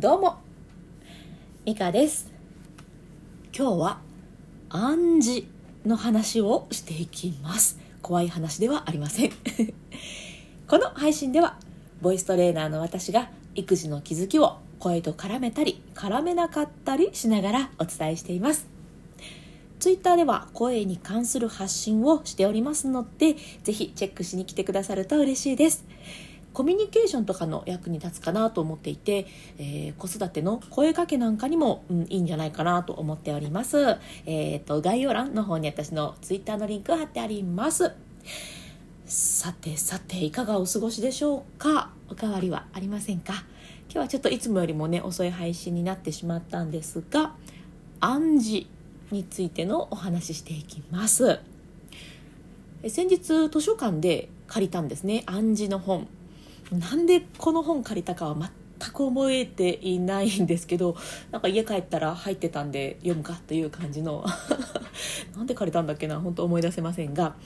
どうも。ミカです。今日は暗示の話をしていきます。怖い話ではありません。この配信ではボイストレーナーの私が育児の気づきを声と絡めたり絡めなかったりしながらお伝えしています。ツイッターでは声に関する発信をしておりますのでぜひチェックしに来てくださると嬉しいです。コミュニケーションとかの役に立つかなと思っていて、えー、子育ての声かけなんかにも、うん、いいんじゃないかなと思っております。えっ、ー、と、概要欄の方に私のツイッターのリンク貼ってあります。さてさて、いかがお過ごしでしょうか？おかわりはありませんか？今日はちょっといつもよりもね、遅い配信になってしまったんですが、暗示についてのお話ししていきます。先日図書館で借りたんですね暗示の本なんでこの本借りたかは全く覚えていないんですけどなんか家帰ったら入ってたんで読むかという感じの。なんで借りたんだっけな本当思い出せませんが。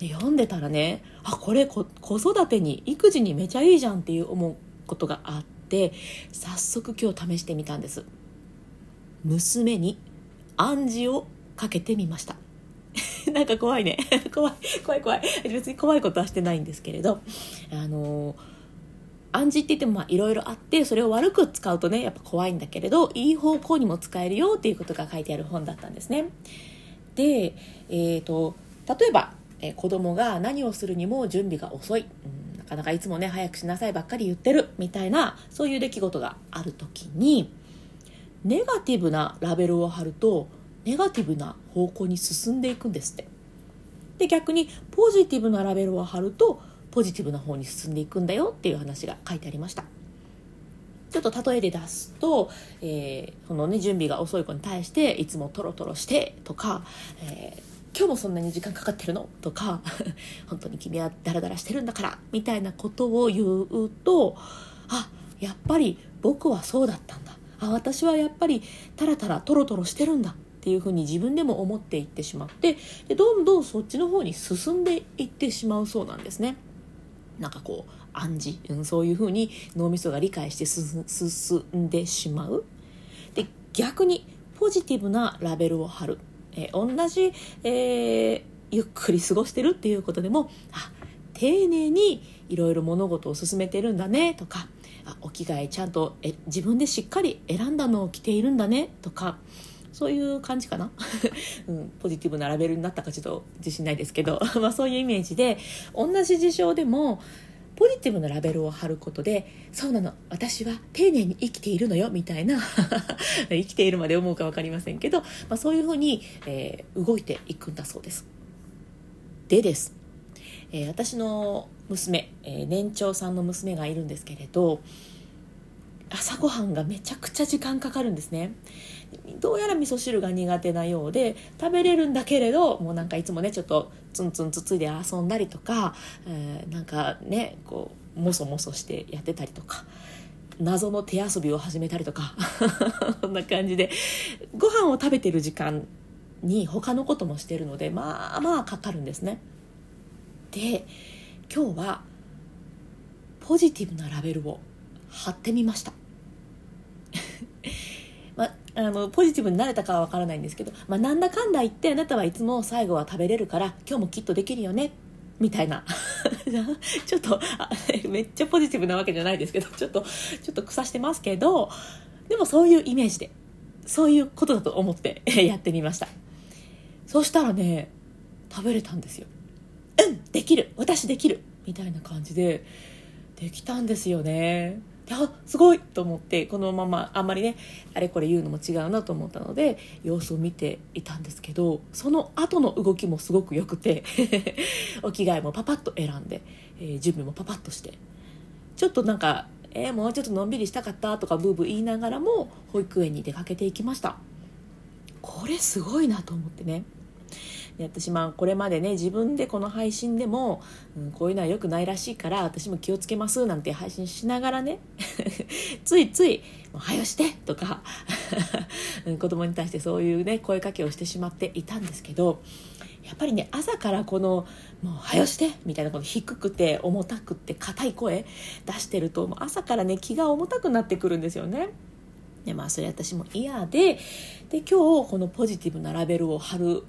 読んでたらねあこれ子育てに育児にめちゃいいじゃんっていう思うことがあって早速今日試してみたんです。娘に暗示をかけてみました。なんか怖いね。怖い怖い怖い。別に怖いことはしてないんですけれど。あのー暗示って言ってもいろいろあってそれを悪く使うとねやっぱ怖いんだけれどいい方向にも使えるよっていうことが書いてある本だったんですね。で、えーと、例えば、えー、子供が何をするにも準備が遅い、うん、なかなかいつもね早くしなさいばっかり言ってるみたいなそういう出来事がある時にネガティブなラベルを貼るとネガティブな方向に進んでいくんですって。で逆にポジティブなラベルを貼るとポジティブな方に進んでいくんだよっていう話が書いてありましたちょっと例えで出すと、えー、このね準備が遅い子に対していつもトロトロしてとか、えー、今日もそんなに時間かかってるのとか 本当に君はダラダラしてるんだからみたいなことを言うとあやっぱり僕はそうだったんだあ私はやっぱりタラタラトロトロしてるんだっていうふうに自分でも思っていってしまってでどんどんそっちの方に進んでいってしまうそうなんですね。なんかこう暗示、うん、そういうふうに脳みそが理解して進んでしまう。で逆にポジティブなラベルを貼る、えー、同じ、えー、ゆっくり過ごしてるっていうことでもあ丁寧にいろいろ物事を進めてるんだねとかあお着替えちゃんとえ自分でしっかり選んだのを着ているんだねとかそういう感じかな、うん、ポジティブなラベルになったかちょっと自信ないですけど、まあ、そういうイメージで同じ事象でもポジティブなラベルを貼ることでそうなの私は丁寧に生きているのよみたいな。生きているまで思うか分かりませんけど、まあ、そういうふうに、えー、動いていくんだそうです。でです、えー、私の娘、えー、年長さんの娘がいるんですけれど朝ごはんがめちゃくちゃ時間かかるんですねどうやら味噌汁が苦手なようで食べれるんだけれどもうなんかいつもねちょっとツンツンつついで遊んだりとか、えー、なんかねこうもそもそしてやってたりとか謎の手遊びを始めたりとか こんな感じでご飯を食べてる時間に他のこともしてるのでまあまあかかるんですね。で今日はポジティブなラベルを貼ってみました。まあのポジティブになれたかは分からないんですけど、まあ、なんだかんだ言ってあなたはいつも最後は食べれるから今日もきっとできるよねみたいな。ちょっと めっちゃポジティブなわけじゃないですけどちょっとちょっと腐してますけどでもそういうイメージでそういうことだと思ってやってみました。そしたらね食べれたんですよ。うんできる私できるみたいな感じでできたんですよね。あすごいと思ってこのままあんまりねあれこれ言うのも違うなと思ったので様子を見ていたんですけどその後の動きもすごく良くて お着替えもパパッと選んで、えー、準備もパパッとしてちょっとなんか、えー、もうちょっとのんびりしたかったとかブーブー言いながらも保育園に出かけていきました。これすごいなと思ってね。で私まあこれまでね自分でこの配信でも、うん、こういうのは良くないらしいから私も気をつけますなんて配信しながらね ついつい「もう早して!」とか 子供に対してそういうね声かけをしてしまっていたんですけどやっぱりね朝からこの「もう早して!」みたいなこの低くて重たくて硬い声出してるともう朝からね気が重たくなってくるんですよね。でまあそれ私も嫌でで今日このポジティブなラベルを貼る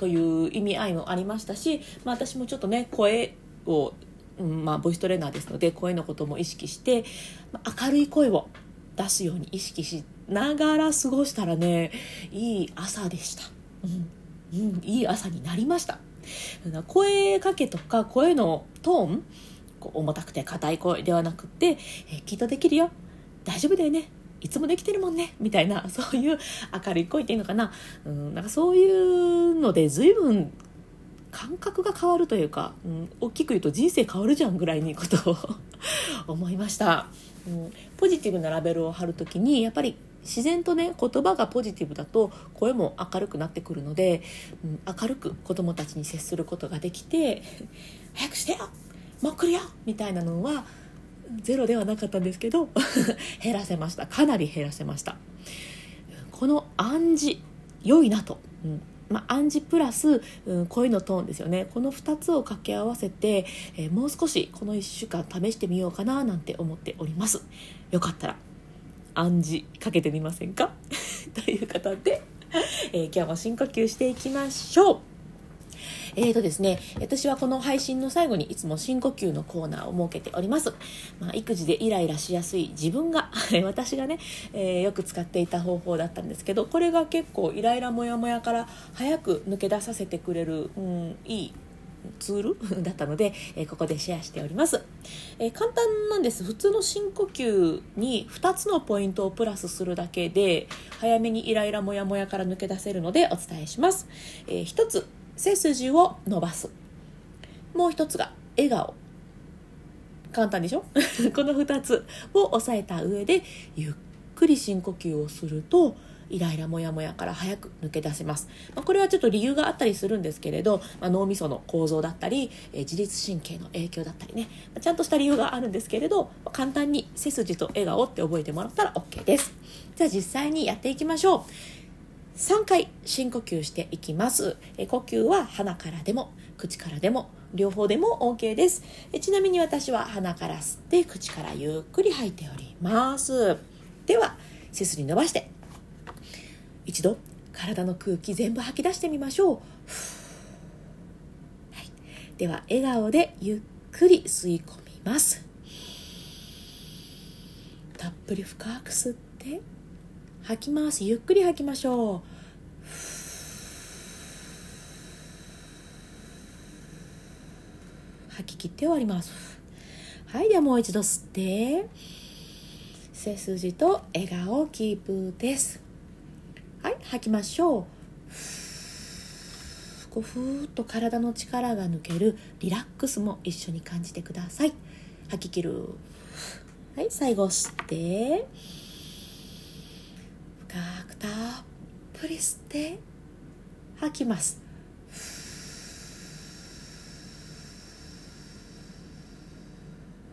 という意味合いもありましたし、まあ、私もちょっとね声を、うんまあ、ボイストレーナーですので声のことも意識して、まあ、明るい声を出すように意識しながら過ごしたらねいい朝でした、うんうん、いい朝になりました。声かけとか声のトーン重たくて硬い声ではなくて、えー、きっとできるよ。大丈夫だよね。いつもできてるもんねみたいな そういう明るい声っていうのかな,、うん、なんかそういうので随分感覚が変わるというか、うん、大きく言うと人生変わるじゃんぐらいにことを 思いました、うん、ポジティブなラベルを貼る時にやっぱり自然とね言葉がポジティブだと声も明るくなってくるので、うん、明るく子どもたちに接することができて「早くしてよもう来るよ!」みたいなのはゼロではなかったんですけど 減らせました。かなり減らせました。この暗示良いなと、うん。まあ、暗示プラス、うん、声のトーンですよね。この2つを掛け合わせて、えー、もう少しこの1週間試してみようかななんて思っております。よかったら暗示かけてみませんか？という方で、えー、今日も深呼吸していきましょう。えーとですね、私はこの配信の最後にいつも深呼吸のコーナーを設けております。まあ、育児でイライラしやすい自分が 私がね、えー、よく使っていた方法だったんですけど、これが結構イライラモヤモヤから早く抜け出させてくれる、うん、いいツール だったので、えー、ここでシェアしております、えー、簡単なんです。普通の深呼吸に2つのポイントをプラスするだけで早めにイライラモヤモヤから抜け出せるのでお伝えします、えー、1つ背筋を伸ばす。もう1つが笑顔。簡単でしょ？この2つを押さえた上でゆっくり深呼吸をするとイライラモヤモヤから早く抜け出せます、まあ、これはちょっと理由があったりするんですけれど、まあ、脳みその構造だったり、えー、自律神経の影響だったりね、まあ、ちゃんとした理由があるんですけれど簡単に背筋と笑顔って覚えてもらったら OK です。じゃあ実際にやっていきましょう。3回深呼吸していきます。え呼吸は鼻からでも口からでも両方でも OK です。えちなみに私は鼻から吸って口からゆっくり吐いております。では背筋伸ばして一度体の空気全部吐き出してみましょう、はい、では笑顔でゆっくり吸い込みます。たっぷり深く吸って。吐きます。ゆっくり吐きましょう。吐き切って終わります。はいではもう一度吸って。背筋と笑顔キープです。はい吐きましょう。こうふーっと体の力が抜けるリラックスも一緒に感じてください。吐き切る。はい最後吸って。くたっぷり吸って吐きます。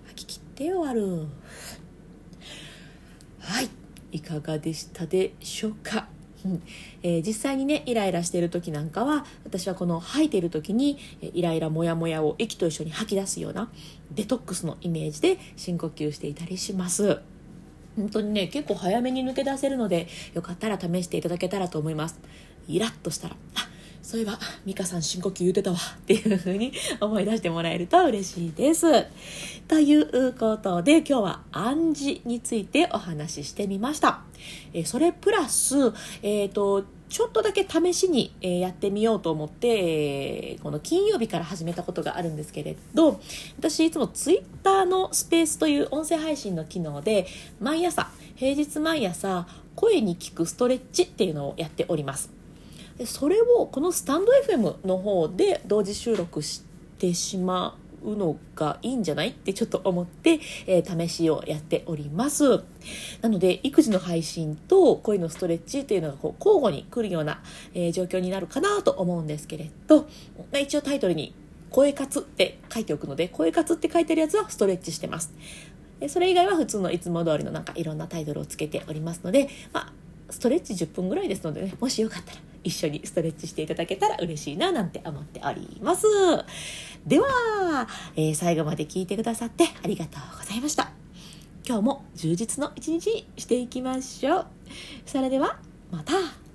吐き切って終わる。はい。いかがでしたでしょうか？う んえー、実際にねイライラしている時なんかは私はこの吐いてる時にイライラモヤモヤを息と一緒に吐き出すようなデトックスのイメージで深呼吸していたりします。本当にね結構早めに抜け出せるのでよかったら試していただけたらと思います。イラッとしたらあそういえば美香さん深呼吸言うてたわ。っていう風に思い出してもらえると嬉しいです。ということで今日は暗示についてお話ししてみました。えそれプラス、えーと、ちょっとだけ試しに、えやってみようと思って、この金曜日から始めたことがあるんですけれど私いつもツイッターのスペースという音声配信の機能で毎朝平日毎朝声に聞くストレッチっていうのをやっております。でそれをこのスタンド FM の方で同時収録してしまうのがいいんじゃない？ってちょっと思って、えー、試しをやっております。なので育児の配信と声のストレッチっていうのがこう交互に来るような、えー、状況になるかなと思うんですけれど一応タイトルに声活って書いておくので声活って書いてるやつはストレッチしてます。それ以外は普通のいつも通りのなんかいろんなタイトルをつけておりますので、まあ、ストレッチ10分ぐらいですのでねもしよかったら一緒にストレッチしていただけたら嬉しいななんて思っております。では、えー、最後まで聞いてくださってありがとうございました。今日も充実の一日にしていきましょう。それではまた。